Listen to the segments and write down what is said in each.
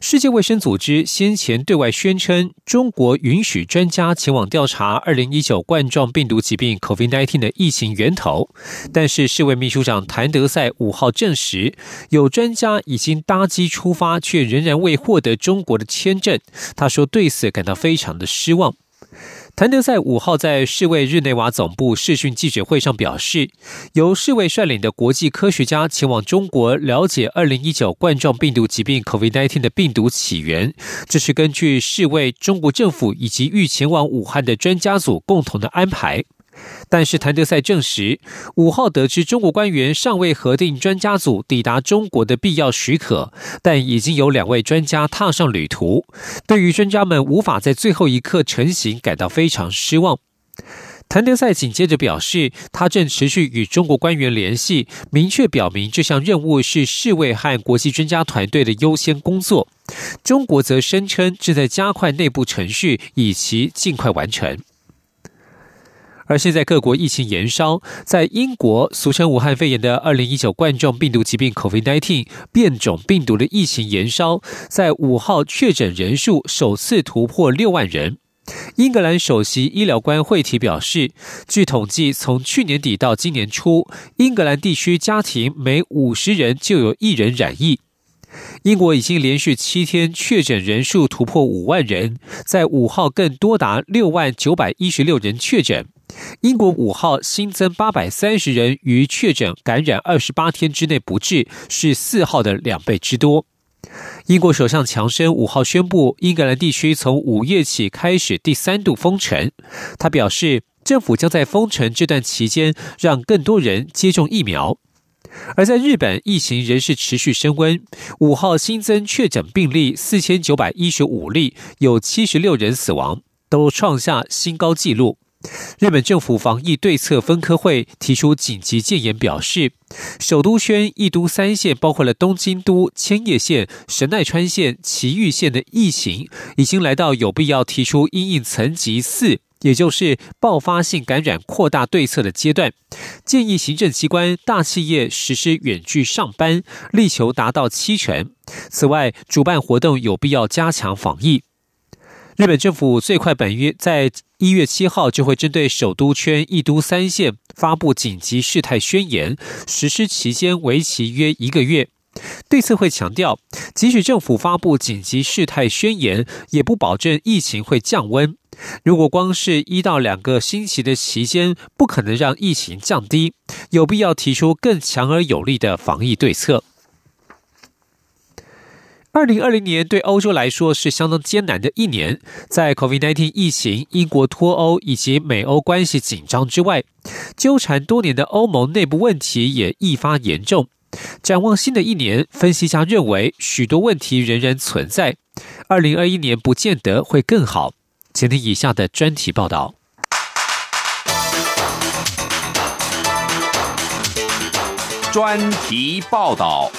世界卫生组织先前对外宣称，中国允许专家前往调查2019冠状病毒疾病 COVID-19 的疫情源头。但是，世卫秘书长谭德赛五号证实，有专家已经搭机出发，却仍然未获得中国的签证。他说，对此感到非常的失望。谭德赛五号在世卫日内瓦总部视讯记者会上表示，由世卫率领的国际科学家前往中国了解2019冠状病毒疾病 COVID-19 的病毒起源，这是根据世卫、中国政府以及欲前往武汉的专家组共同的安排。但是谭德赛证实，五号得知中国官员尚未核定专家组抵达中国的必要许可，但已经有两位专家踏上旅途。对于专家们无法在最后一刻成行，感到非常失望。谭德赛紧接着表示，他正持续与中国官员联系，明确表明这项任务是世卫和国际专家团队的优先工作。中国则声称正在加快内部程序，以其尽快完成。而现在各国疫情延烧，在英国俗称武汉肺炎的二零一九冠状病毒疾病 （COVID-19） 变种病毒的疫情延烧，在五号确诊人数首次突破六万人。英格兰首席医疗官惠提表示，据统计，从去年底到今年初，英格兰地区家庭每五十人就有一人染疫。英国已经连续七天确诊人数突破五万人，在五号更多达六万九百一十六人确诊。英国五号新增八百三十人于确诊感染二十八天之内不治，是四号的两倍之多。英国首相强生五号宣布，英格兰地区从五月起开始第三度封城。他表示，政府将在封城这段期间让更多人接种疫苗。而在日本，疫情仍是持续升温。五号新增确诊病例四千九百一十五例，有七十六人死亡，都创下新高纪录。日本政府防疫对策分科会提出紧急建言，表示首都圈一都三县，包括了东京都、千叶县、神奈川县、埼玉县的疫情，已经来到有必要提出因应层级四，也就是爆发性感染扩大对策的阶段，建议行政机关、大企业实施远距上班，力求达到七成。此外，主办活动有必要加强防疫。日本政府最快本月在一月七号就会针对首都圈一都三县发布紧急事态宣言，实施期间为期约一个月。对策会强调，即使政府发布紧急事态宣言，也不保证疫情会降温。如果光是一到两个星期的期间，不可能让疫情降低，有必要提出更强而有力的防疫对策。二零二零年对欧洲来说是相当艰难的一年，在 COVID-19 疫情、英国脱欧以及美欧关系紧张之外，纠缠多年的欧盟内部问题也愈发严重。展望新的一年，分析家认为许多问题仍然存在，二零二一年不见得会更好。请听以下的专题报道。专题报道。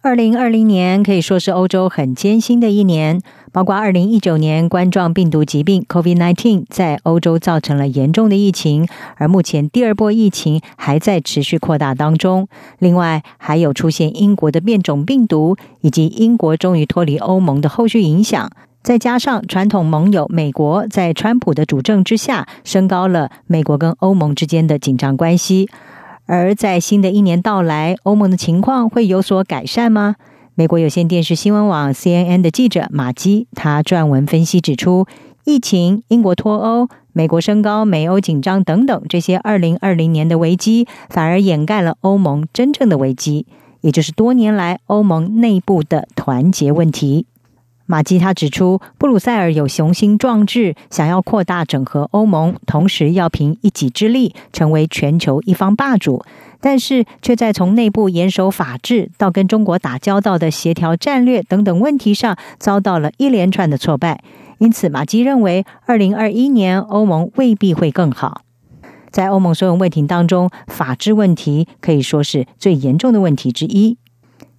二零二零年可以说是欧洲很艰辛的一年，包括二零一九年冠状病毒疾病 （COVID-19） 在欧洲造成了严重的疫情，而目前第二波疫情还在持续扩大当中。另外，还有出现英国的变种病毒，以及英国终于脱离欧盟的后续影响。再加上传统盟友美国在川普的主政之下，升高了美国跟欧盟之间的紧张关系。而在新的一年到来，欧盟的情况会有所改善吗？美国有线电视新闻网 CNN 的记者马基，他撰文分析指出，疫情、英国脱欧、美国升高、美欧紧张等等这些二零二零年的危机，反而掩盖了欧盟真正的危机，也就是多年来欧盟内部的团结问题。马基他指出，布鲁塞尔有雄心壮志，想要扩大整合欧盟，同时要凭一己之力成为全球一方霸主。但是却在从内部严守法治到跟中国打交道的协调战略等等问题上遭到了一连串的挫败。因此，马基认为，二零二一年欧盟未必会更好。在欧盟所有问题当中，法治问题可以说是最严重的问题之一。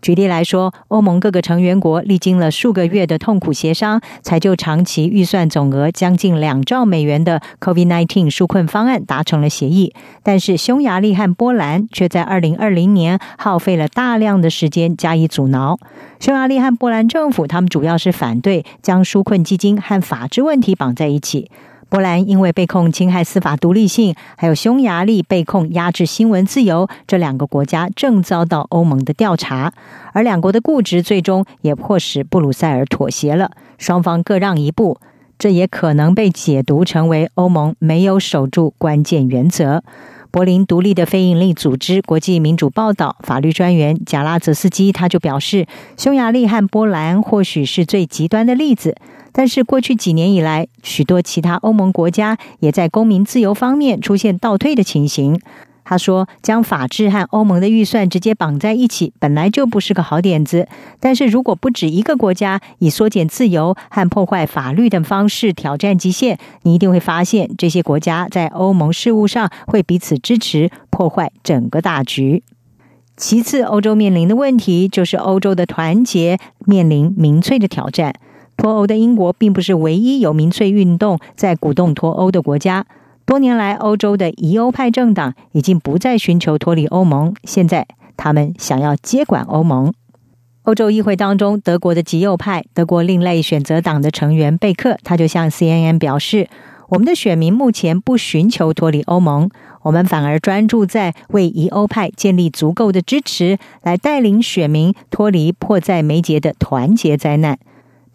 举例来说，欧盟各个成员国历经了数个月的痛苦协商，才就长期预算总额将近两兆美元的 COVID-19 纾困方案达成了协议。但是，匈牙利和波兰却在二零二零年耗费了大量的时间加以阻挠。匈牙利和波兰政府，他们主要是反对将纾困基金和法治问题绑在一起。波兰因为被控侵害司法独立性，还有匈牙利被控压制新闻自由，这两个国家正遭到欧盟的调查。而两国的固执最终也迫使布鲁塞尔妥协了，双方各让一步，这也可能被解读成为欧盟没有守住关键原则。柏林独立的非营利组织国际民主报道法律专员贾拉泽斯基他就表示，匈牙利和波兰或许是最极端的例子。但是过去几年以来，许多其他欧盟国家也在公民自由方面出现倒退的情形。他说，将法治和欧盟的预算直接绑在一起，本来就不是个好点子。但是如果不止一个国家以缩减自由和破坏法律等方式挑战极限，你一定会发现这些国家在欧盟事务上会彼此支持，破坏整个大局。其次，欧洲面临的问题就是欧洲的团结面临民粹的挑战。脱欧的英国并不是唯一有民粹运动在鼓动脱欧的国家。多年来，欧洲的疑欧派政党已经不再寻求脱离欧盟，现在他们想要接管欧盟。欧洲议会当中，德国的极右派德国另类选择党的成员贝克，他就向 CNN 表示：“我们的选民目前不寻求脱离欧盟，我们反而专注在为疑欧派建立足够的支持，来带领选民脱离迫在眉睫的团结灾难。”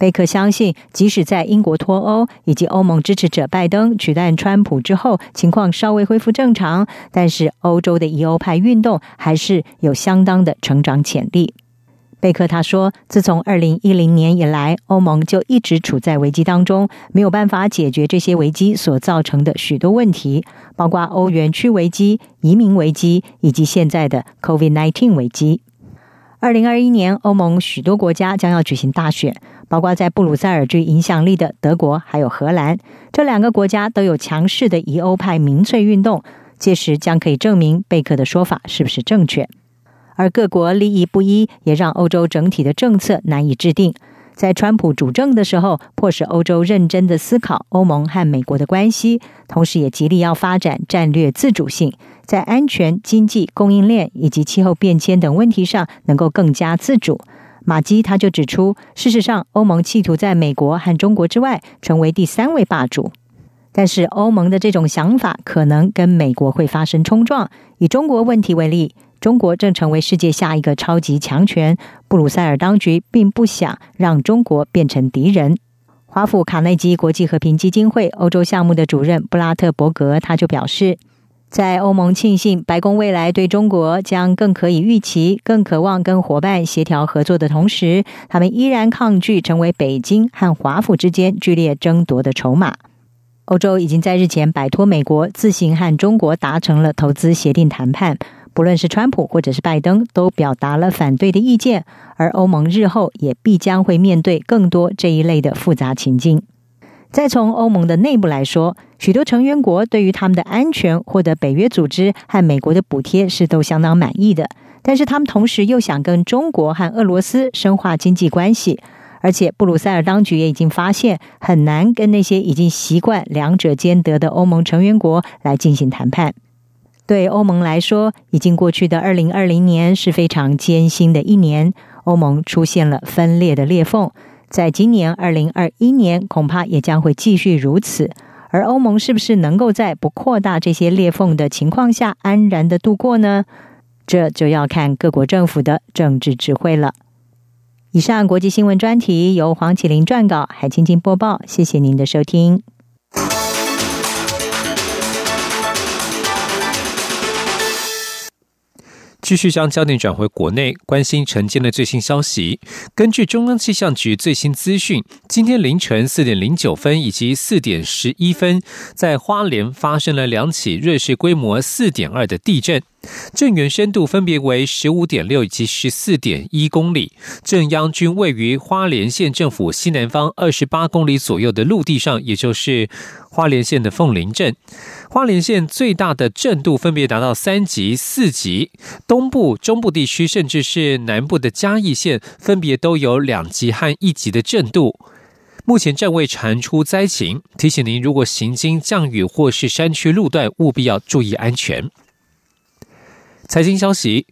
贝克相信，即使在英国脱欧以及欧盟支持者拜登取代川普之后，情况稍微恢复正常，但是欧洲的疑欧派运动还是有相当的成长潜力。贝克他说：“自从二零一零年以来，欧盟就一直处在危机当中，没有办法解决这些危机所造成的许多问题，包括欧元区危机、移民危机以及现在的 COVID-19 危机。”二零二一年，欧盟许多国家将要举行大选。包括在布鲁塞尔具影响力的德国还有荷兰，这两个国家都有强势的疑欧派民粹运动，届时将可以证明贝克的说法是不是正确。而各国利益不一，也让欧洲整体的政策难以制定。在川普主政的时候，迫使欧洲认真的思考欧盟和美国的关系，同时也极力要发展战略自主性，在安全、经济、供应链以及气候变迁等问题上能够更加自主。马基他就指出，事实上，欧盟企图在美国和中国之外成为第三位霸主，但是欧盟的这种想法可能跟美国会发生冲撞。以中国问题为例，中国正成为世界下一个超级强权，布鲁塞尔当局并不想让中国变成敌人。华府卡内基国际和平基金会欧洲项目的主任布拉特伯格他就表示。在欧盟庆幸白宫未来对中国将更可以预期、更渴望跟伙伴协调合作的同时，他们依然抗拒成为北京和华府之间剧烈争夺的筹码。欧洲已经在日前摆脱美国，自行和中国达成了投资协定谈判。不论是川普或者是拜登，都表达了反对的意见。而欧盟日后也必将会面对更多这一类的复杂情境。再从欧盟的内部来说，许多成员国对于他们的安全获得北约组织和美国的补贴是都相当满意的。但是他们同时又想跟中国和俄罗斯深化经济关系，而且布鲁塞尔当局也已经发现很难跟那些已经习惯两者兼得的欧盟成员国来进行谈判。对欧盟来说，已经过去的二零二零年是非常艰辛的一年，欧盟出现了分裂的裂缝。在今年二零二一年，恐怕也将会继续如此。而欧盟是不是能够在不扩大这些裂缝的情况下安然的度过呢？这就要看各国政府的政治智慧了。以上国际新闻专题由黄启林撰稿，海青青播报。谢谢您的收听。继续将焦点转回国内，关心晨间的最新消息。根据中央气象局最新资讯，今天凌晨四点零九分以及四点十一分，在花莲发生了两起瑞士规模四点二的地震。震源深度分别为十五点六以及十四点一公里，震央均位于花莲县政府西南方二十八公里左右的陆地上，也就是花莲县的凤林镇。花莲县最大的震度分别达到三级、四级，东部、中部地区甚至是南部的嘉义县分别都有两级和一级的震度。目前暂未传出灾情，提醒您，如果行经降雨或是山区路段，务必要注意安全。财经消息。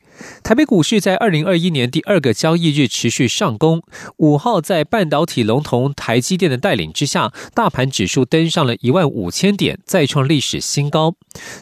台北股市在二零二一年第二个交易日持续上攻，五号在半导体龙头台积电的带领之下，大盘指数登上了一万五千点，再创历史新高。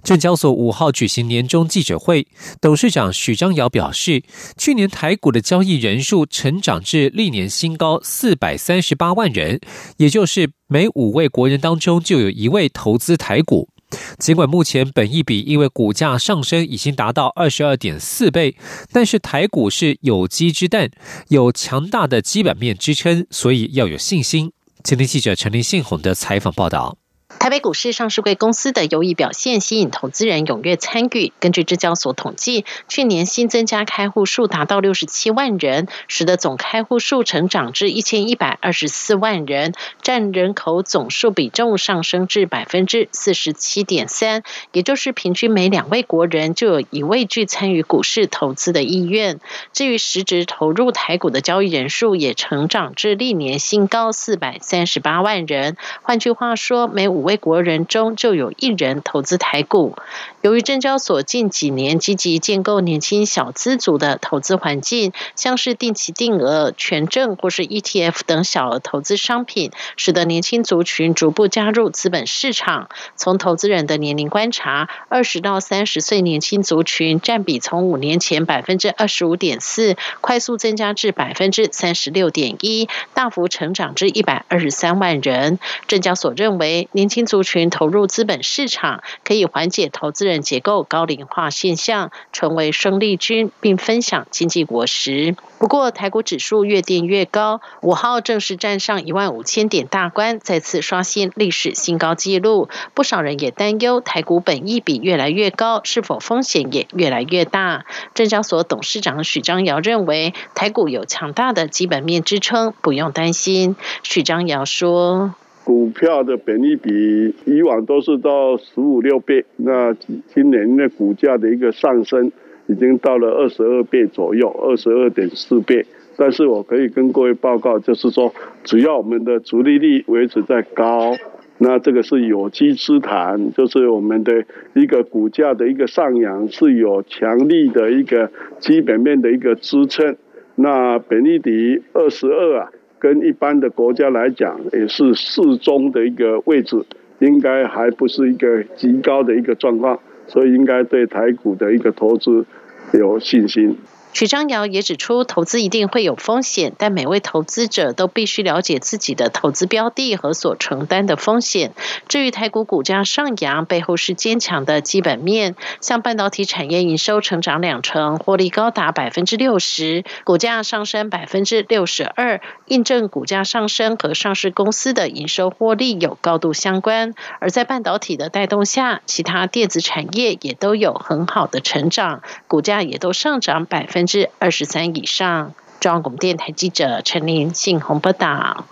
证交所五号举行年终记者会，董事长许章尧表示，去年台股的交易人数成长至历年新高四百三十八万人，也就是每五位国人当中就有一位投资台股。尽管目前本益比因为股价上升已经达到二十二点四倍，但是台股是有机之蛋，有强大的基本面支撑，所以要有信心。今天记者陈林信宏的采访报道。台北股市上市贵公司的优异表现吸引投资人踊跃参与。根据证交所统计，去年新增加开户数达到六十七万人，使得总开户数成长至一千一百二十四万人，占人口总数比重上升至百分之四十七点三，也就是平均每两位国人就有一位具参与股市投资的意愿。至于实质投入台股的交易人数也成长至历年新高四百三十八万人。换句话说，每五位为国人中就有一人投资台股。由于证交所近几年积极建构年轻小资族的投资环境，像是定期定额、权证或是 ETF 等小额投资商品，使得年轻族群逐步加入资本市场。从投资人的年龄观察，二十到三十岁年轻族群占比从五年前百分之二十五点四，快速增加至百分之三十六点一，大幅成长至一百二十三万人。证交所认为，年轻族群投入资本市场，可以缓解投资人结构高龄化现象，成为生力军，并分享经济果实。不过，台股指数越跌越高，五号正式站上一万五千点大关，再次刷新历史新高纪录。不少人也担忧，台股本益比越来越高，是否风险也越来越大？证交所董事长许章尧认为，台股有强大的基本面支撑，不用担心。许章尧说。股票的本益比以往都是到十五六倍，那今年的股价的一个上升已经到了二十二倍左右，二十二点四倍。但是我可以跟各位报告，就是说，只要我们的足利率维持在高，那这个是有机之谈，就是我们的一个股价的一个上扬是有强力的一个基本面的一个支撑。那本益比二十二啊。跟一般的国家来讲，也是适中的一个位置，应该还不是一个极高的一个状况，所以应该对台股的一个投资有信心。许章尧也指出，投资一定会有风险，但每位投资者都必须了解自己的投资标的和所承担的风险。至于台股股价上扬，背后是坚强的基本面，像半导体产业营收成长两成，获利高达百分之六十，股价上升百分之六十二，印证股价上升和上市公司的营收获利有高度相关。而在半导体的带动下，其他电子产业也都有很好的成长，股价也都上涨百分。百分之二十三以上。中央广播电台记者陈林信宏报道。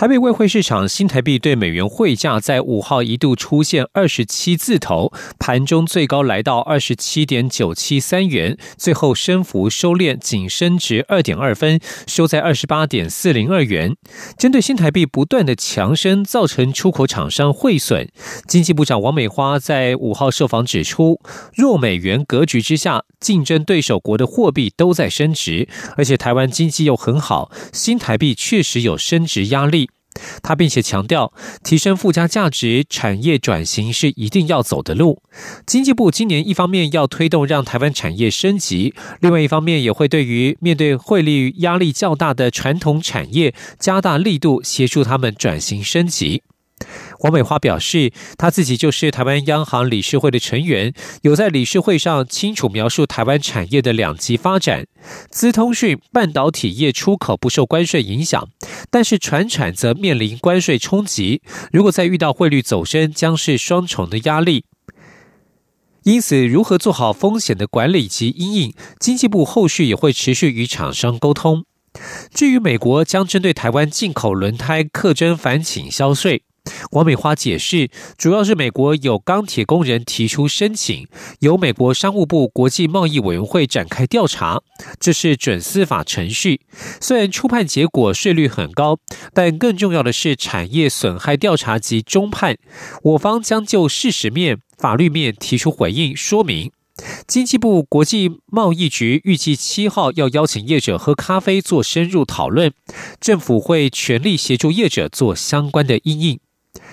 台北外汇市场新台币对美元汇价在五号一度出现二十七字头，盘中最高来到二十七点九七三元，最后升幅收敛，仅升值二点二分，收在二十八点四零二元。针对新台币不断的强升，造成出口厂商汇损，经济部长王美花在五号受访指出，弱美元格局之下，竞争对手国的货币都在升值，而且台湾经济又很好，新台币确实有升值压力。他并且强调，提升附加价值产业转型是一定要走的路。经济部今年一方面要推动让台湾产业升级，另外一方面也会对于面对汇率压力较大的传统产业加大力度，协助他们转型升级。王美花表示，她自己就是台湾央行理事会的成员，有在理事会上清楚描述台湾产业的两极发展。资通讯、半导体业出口不受关税影响，但是船产则面临关税冲击。如果再遇到汇率走升，将是双重的压力。因此，如何做好风险的管理及因应，经济部后续也会持续与厂商沟通。至于美国将针对台湾进口轮胎课征反倾销税。王美花解释，主要是美国有钢铁工人提出申请，由美国商务部国际贸易委员会展开调查，这是准司法程序。虽然初判结果税率很高，但更重要的是产业损害调查及中判，我方将就事实面、法律面提出回应说明。经济部国际贸易局预计七号要邀请业者喝咖啡做深入讨论，政府会全力协助业者做相关的应应。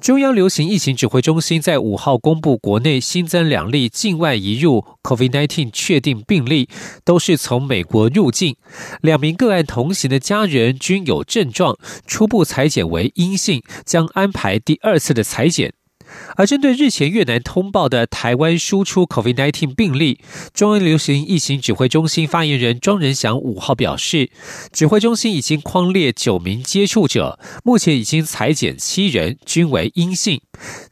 中央流行疫情指挥中心在五号公布，国内新增两例境外移入 COVID-19 确定病例，都是从美国入境。两名个案同行的家人均有症状，初步裁剪为阴性，将安排第二次的裁剪。而针对日前越南通报的台湾输出 COVID-19 病例，中央流行疫情指挥中心发言人庄仁祥五号表示，指挥中心已经框列九名接触者，目前已经裁减七人，均为阴性。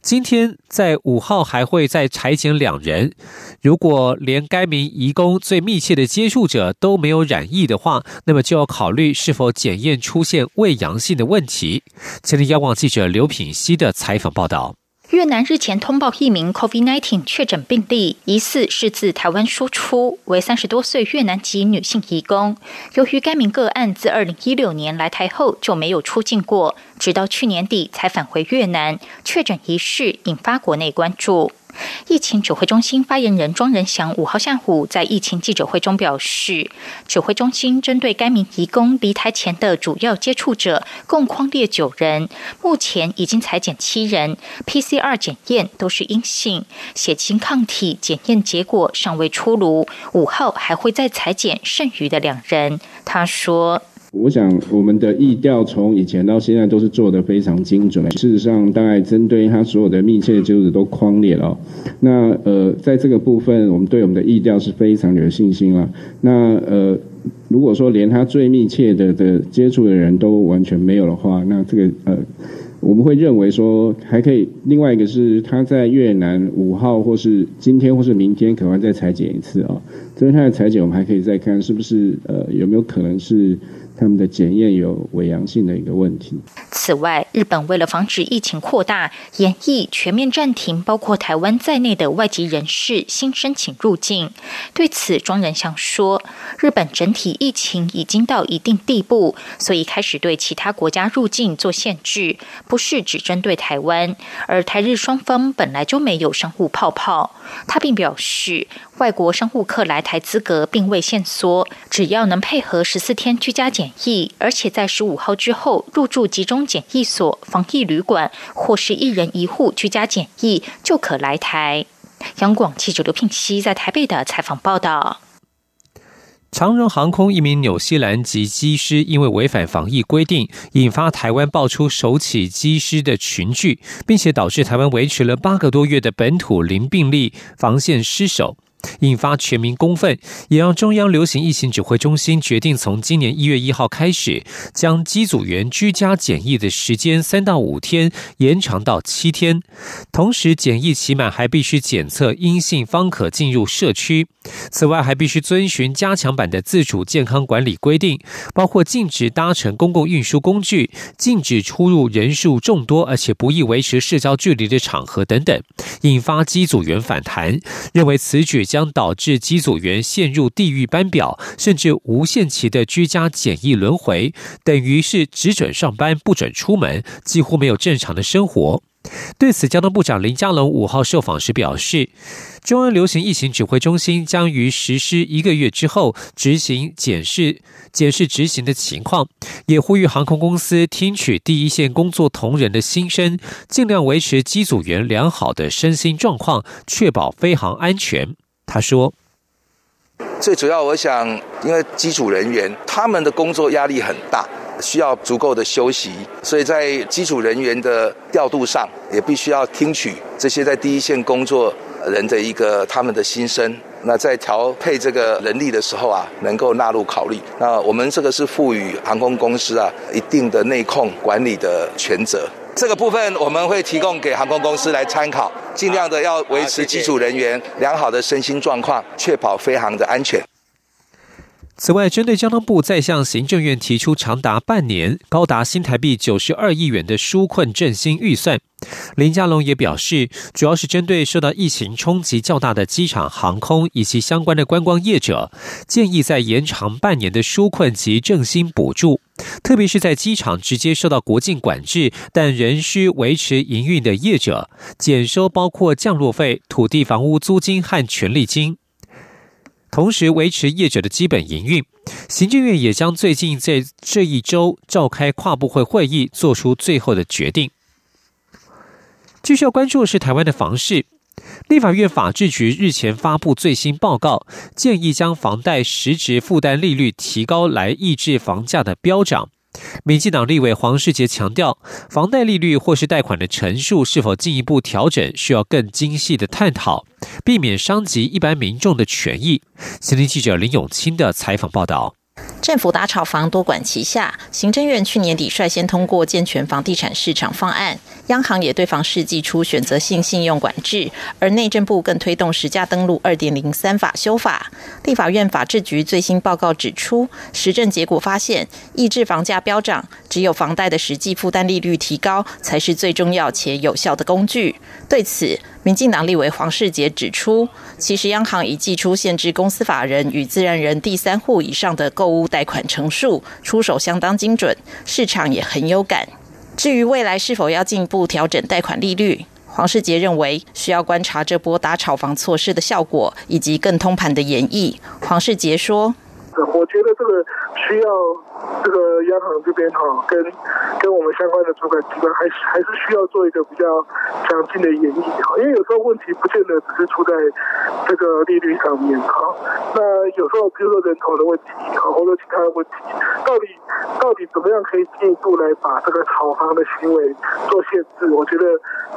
今天在五号还会再裁减两人，如果连该名移工最密切的接触者都没有染疫的话，那么就要考虑是否检验出现未阳性的问题。前天央广记者刘品熙的采访报道。越南日前通报一名 COVID-19 确诊病例，疑似是自台湾输出，为三十多岁越南籍女性移工。由于该名个案自二零一六年来台后就没有出境过，直到去年底才返回越南，确诊一事引发国内关注。疫情指挥中心发言人庄仁祥五号下午在疫情记者会中表示，指挥中心针对该名移工离台前的主要接触者，共框列九人，目前已经裁减七人，PCR 检验都是阴性，血清抗体检验结果尚未出炉，五号还会再裁减剩余的两人。他说。我想，我们的意调从以前到现在都是做的非常精准。事实上，大概针对他所有的密切的接触者都框列了。那呃，在这个部分，我们对我们的意调是非常有信心了。那呃，如果说连他最密切的的接触的人都完全没有的话，那这个呃，我们会认为说还可以。另外一个是他在越南五号或是今天或是明天可能再裁剪一次啊。针对他的裁剪，我们还可以再看是不是呃有没有可能是。他们的检验有伪阳性的一个问题。此外，日本为了防止疫情扩大，演疫全面暂停包括台湾在内的外籍人士新申请入境。对此，庄仁祥说：“日本整体疫情已经到一定地步，所以开始对其他国家入境做限制，不是只针对台湾。而台日双方本来就没有商务泡泡。”他并表示，外国商务客来台资格并未限缩，只要能配合十四天居家检。疫，而且在十五号之后入住集中检疫所、防疫旅馆或是一人一户居家检疫，就可来台。央广记者刘聘熙在台北的采访报道：长荣航空一名纽西兰籍机师因为违反防疫规定，引发台湾爆出首起机师的群聚，并且导致台湾维持了八个多月的本土零病例防线失守。引发全民公愤，也让中央流行疫情指挥中心决定从今年一月一号开始，将机组员居家检疫的时间三到五天延长到七天。同时，检疫期满还必须检测阴性方可进入社区。此外，还必须遵循加强版的自主健康管理规定，包括禁止搭乘公共运输工具、禁止出入人数众多而且不易维持社交距离的场合等等。引发机组员反弹，认为此举。将导致机组员陷入地狱班表，甚至无限期的居家检疫轮回，等于是只准上班不准出门，几乎没有正常的生活。对此，交通部长林佳龙五号受访时表示，中央流行疫情指挥中心将于实施一个月之后执行检视、检视执行的情况，也呼吁航空公司听取第一线工作同仁的心声，尽量维持机组员良好的身心状况，确保飞航安全。他说：“最主要，我想，因为机组人员他们的工作压力很大，需要足够的休息，所以在机组人员的调度上，也必须要听取这些在第一线工作人的一个他们的心声。那在调配这个人力的时候啊，能够纳入考虑。那我们这个是赋予航空公司啊一定的内控管理的权责。这个部分我们会提供给航空公司来参考，尽量的要维持机组人员良好的身心状况，确保飞航的安全。此外，针对交通部再向行政院提出长达半年、高达新台币九十二亿元的纾困振兴预算，林佳龙也表示，主要是针对受到疫情冲击较大的机场、航空以及相关的观光业者，建议再延长半年的纾困及振兴补助，特别是在机场直接受到国境管制但仍需维持营运的业者，减收包括降落费、土地房屋租金和权利金。同时维持业者的基本营运，行政院也将最近在这一周召开跨部会会议，做出最后的决定。继续要关注的是台湾的房市，立法院法制局日前发布最新报告，建议将房贷实质负担利率提高，来抑制房价的飙涨。民进党立委黄世杰强调，房贷利率或是贷款的陈述是否进一步调整，需要更精细的探讨，避免伤及一般民众的权益。新闻记者林永清的采访报道。政府打炒房多管齐下，行政院去年底率先通过健全房地产市场方案，央行也对房市寄出选择性信用管制，而内政部更推动实价登录二点零三法修法。立法院法制局最新报告指出，实证结果发现，抑制房价飙涨，只有房贷的实际负担利率提高，才是最重要且有效的工具。对此，民进党立委黄世杰指出，其实央行已寄出限制公司法人与自然人第三户以上的购物贷款成数，出手相当精准，市场也很有感。至于未来是否要进一步调整贷款利率，黄世杰认为需要观察这波打炒房措施的效果，以及更通盘的演绎。黄世杰说：“我觉得这个需要。”这个央行这边哈，跟跟我们相关的主管机关，还是还是需要做一个比较详尽的演绎哈。因为有时候问题不见得只是出在这个利率上面哈。那有时候比如说人口的问题哈，或者其他的问题，到底到底怎么样可以进一步来把这个炒房的行为做限制？我觉得，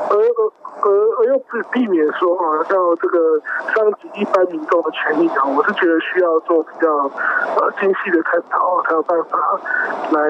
而而而而又不避免说哈，像这个伤及一般民众的权益啊，我是觉得需要做比较呃精细的探讨，才有办法。来，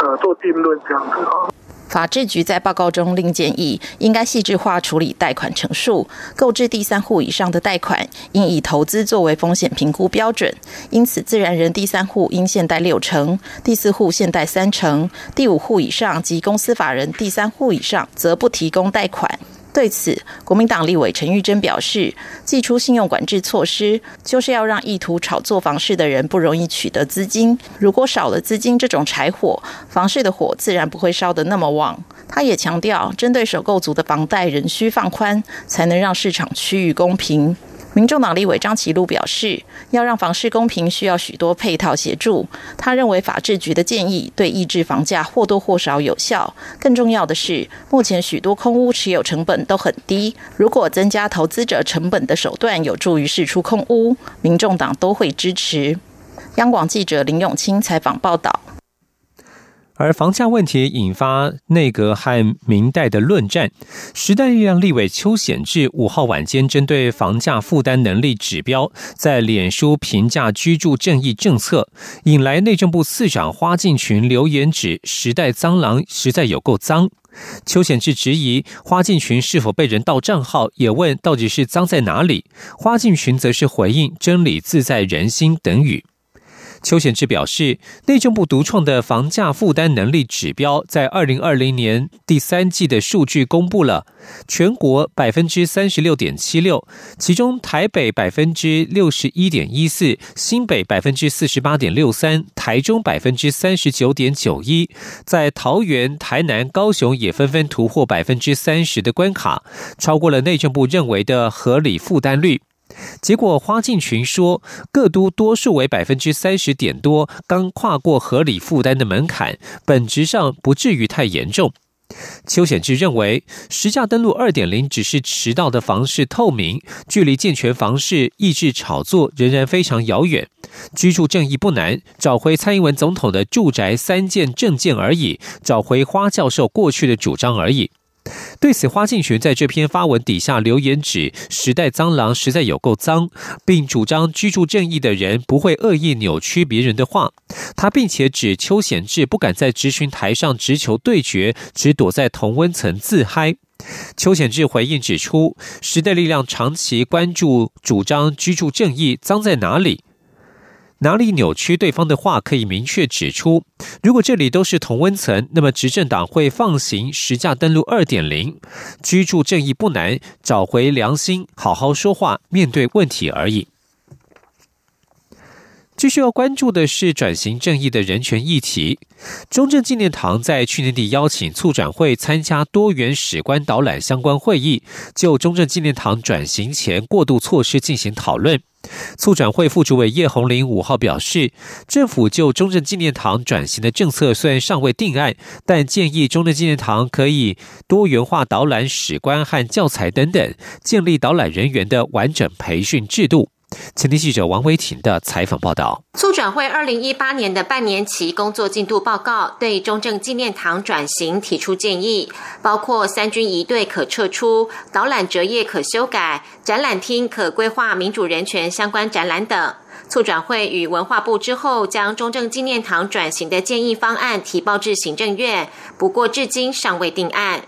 呃，做定论这样子啊。法制局在报告中另建议，应该细致化处理贷款成数，购置第三户以上的贷款，应以投资作为风险评估标准。因此，自然人第三户应限贷六成，第四户限贷三成，第五户以上及公司法人第三户以上则不提供贷款。对此，国民党立委陈玉珍表示，祭出信用管制措施，就是要让意图炒作房市的人不容易取得资金。如果少了资金这种柴火，房市的火自然不会烧得那么旺。他也强调，针对首购族的房贷仍需放宽，才能让市场趋于公平。民众党立委张其禄表示，要让房市公平，需要许多配套协助。他认为法制局的建议对抑制房价或多或少有效。更重要的是，目前许多空屋持有成本都很低，如果增加投资者成本的手段，有助于释出空屋，民众党都会支持。央广记者林永清采访报道。而房价问题引发内阁和民代的论战。时代力量立委邱显志五号晚间针对房价负担能力指标，在脸书评价居住正义政策，引来内政部次长花敬群留言指时代蟑螂实在有够脏。邱显志质疑花敬群是否被人盗账号，也问到底是脏在哪里。花敬群则是回应真理自在人心等语。邱显志表示，内政部独创的房价负担能力指标，在二零二零年第三季的数据公布了，全国百分之三十六点七六，其中台北百分之六十一点一四，新北百分之四十八点六三，台中百分之三十九点九一，在桃园、台南、高雄也纷纷突破百分之三十的关卡，超过了内政部认为的合理负担率。结果，花敬群说，各都多数为百分之三十点多，刚跨过合理负担的门槛，本质上不至于太严重。邱显志认为，实价登录二点零只是迟到的房市透明，距离健全房市抑制炒作仍然非常遥远。居住正义不难，找回蔡英文总统的住宅三件证件而已，找回花教授过去的主张而已。对此，花敬群在这篇发文底下留言指：“时代脏狼实在有够脏，并主张居住正义的人不会恶意扭曲别人的话。”他并且指邱显志不敢在质询台上直球对决，只躲在同温层自嗨。邱显志回应指出：“时代力量长期关注主张居住正义，脏在哪里？”哪里扭曲对方的话，可以明确指出。如果这里都是同温层，那么执政党会放行实价登录二点零，居住正义不难，找回良心，好好说话，面对问题而已。继续要关注的是转型正义的人权议题。中正纪念堂在去年底邀请促转会参加多元史观导览相关会议，就中正纪念堂转型前过渡措施进行讨论。促转会副主委叶红林五号表示，政府就中正纪念堂转型的政策虽然尚未定案，但建议中正纪念堂可以多元化导览史观和教材等等，建立导览人员的完整培训制度。前天记者王维婷的采访报道。促转会二零一八年的半年期工作进度报告对中正纪念堂转型提出建议，包括三军一队可撤出、导览折页可修改、展览厅可规划民主人权相关展览等。促转会与文化部之后将中正纪念堂转型的建议方案提报至行政院，不过至今尚未定案。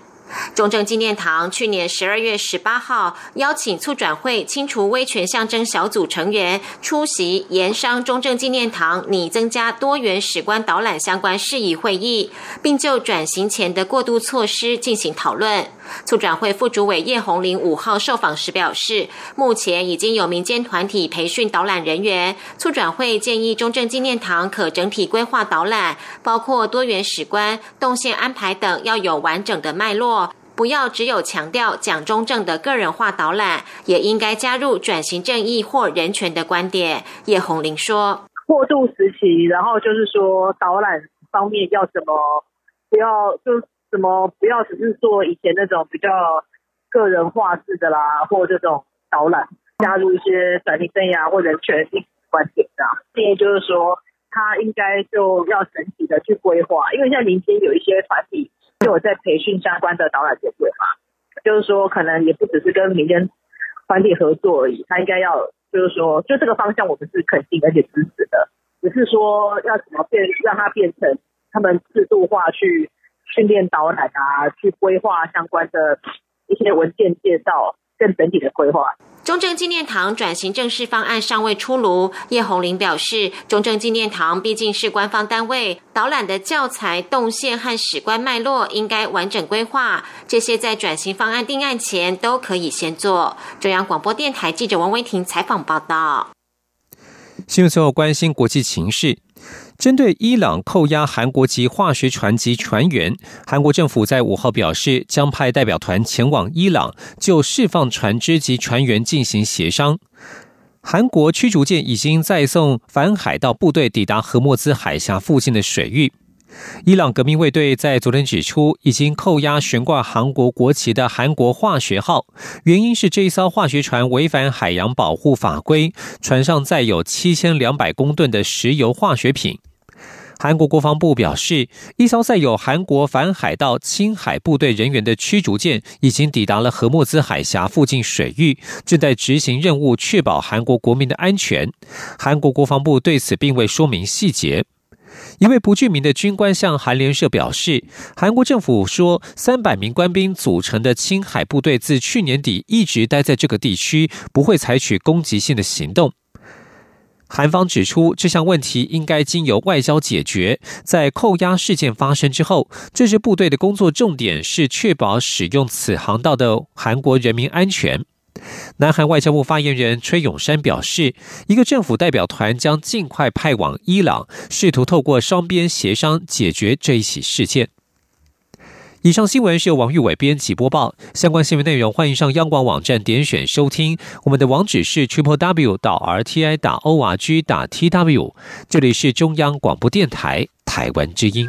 中正纪念堂去年十二月十八号邀请促转会清除威权象征小组成员出席盐商中正纪念堂拟增加多元史观导览相关事宜会议，并就转型前的过渡措施进行讨论。促转会副主委叶红林五号受访时表示，目前已经有民间团体培训导览人员。促转会建议中正纪念堂可整体规划导览，包括多元史观、动线安排等，要有完整的脉络，不要只有强调蒋中正的个人化导览，也应该加入转型正义或人权的观点。叶红林说：“过渡时期，然后就是说导览方面要怎么不要就。”什么不要只是做以前那种比较个人化式的啦，或这种导览，加入一些转型生涯或人权观点的建议，就是说他应该就要整体的去规划，因为像民间有一些团体就有在培训相关的导览团队嘛，就是说可能也不只是跟民间团体合作而已，他应该要就是说就这个方向我们是肯定而且支持的，只是说要怎么变让它变成他们制度化去。训练导览啊，去规划相关的一些文件介绍，更整体的规划。中正纪念堂转型正式方案尚未出炉，叶红林表示，中正纪念堂毕竟是官方单位，导览的教材、动线和史观脉络应该完整规划，这些在转型方案定案前都可以先做。中央广播电台记者王维婷采访报道。新闻最后关心国际情势。针对伊朗扣押韩国籍化学船及船员，韩国政府在五号表示，将派代表团前往伊朗，就释放船只及船员进行协商。韩国驱逐舰已经在送反海盗部队抵达荷莫兹海峡附近的水域。伊朗革命卫队在昨天指出，已经扣押悬挂韩国国旗的韩国化学号，原因是这一艘化学船违反海洋保护法规，船上载有七千两百公吨的石油化学品。韩国国防部表示，一艘载有韩国反海盗青海部队人员的驱逐舰已经抵达了和莫兹海峡附近水域，正在执行任务，确保韩国国民的安全。韩国国防部对此并未说明细节。一位不具名的军官向韩联社表示，韩国政府说，三百名官兵组成的青海部队自去年底一直待在这个地区，不会采取攻击性的行动。韩方指出，这项问题应该经由外交解决。在扣押事件发生之后，这支部队的工作重点是确保使用此航道的韩国人民安全。南韩外交部发言人崔永山表示，一个政府代表团将尽快派往伊朗，试图透过双边协商解决这一起事件。以上新闻是由王玉伟编辑播报。相关新闻内容，欢迎上央广网站点选收听。我们的网址是 triple w 到 r t i 打 o r g 打 t w。这里是中央广播电台台湾之音。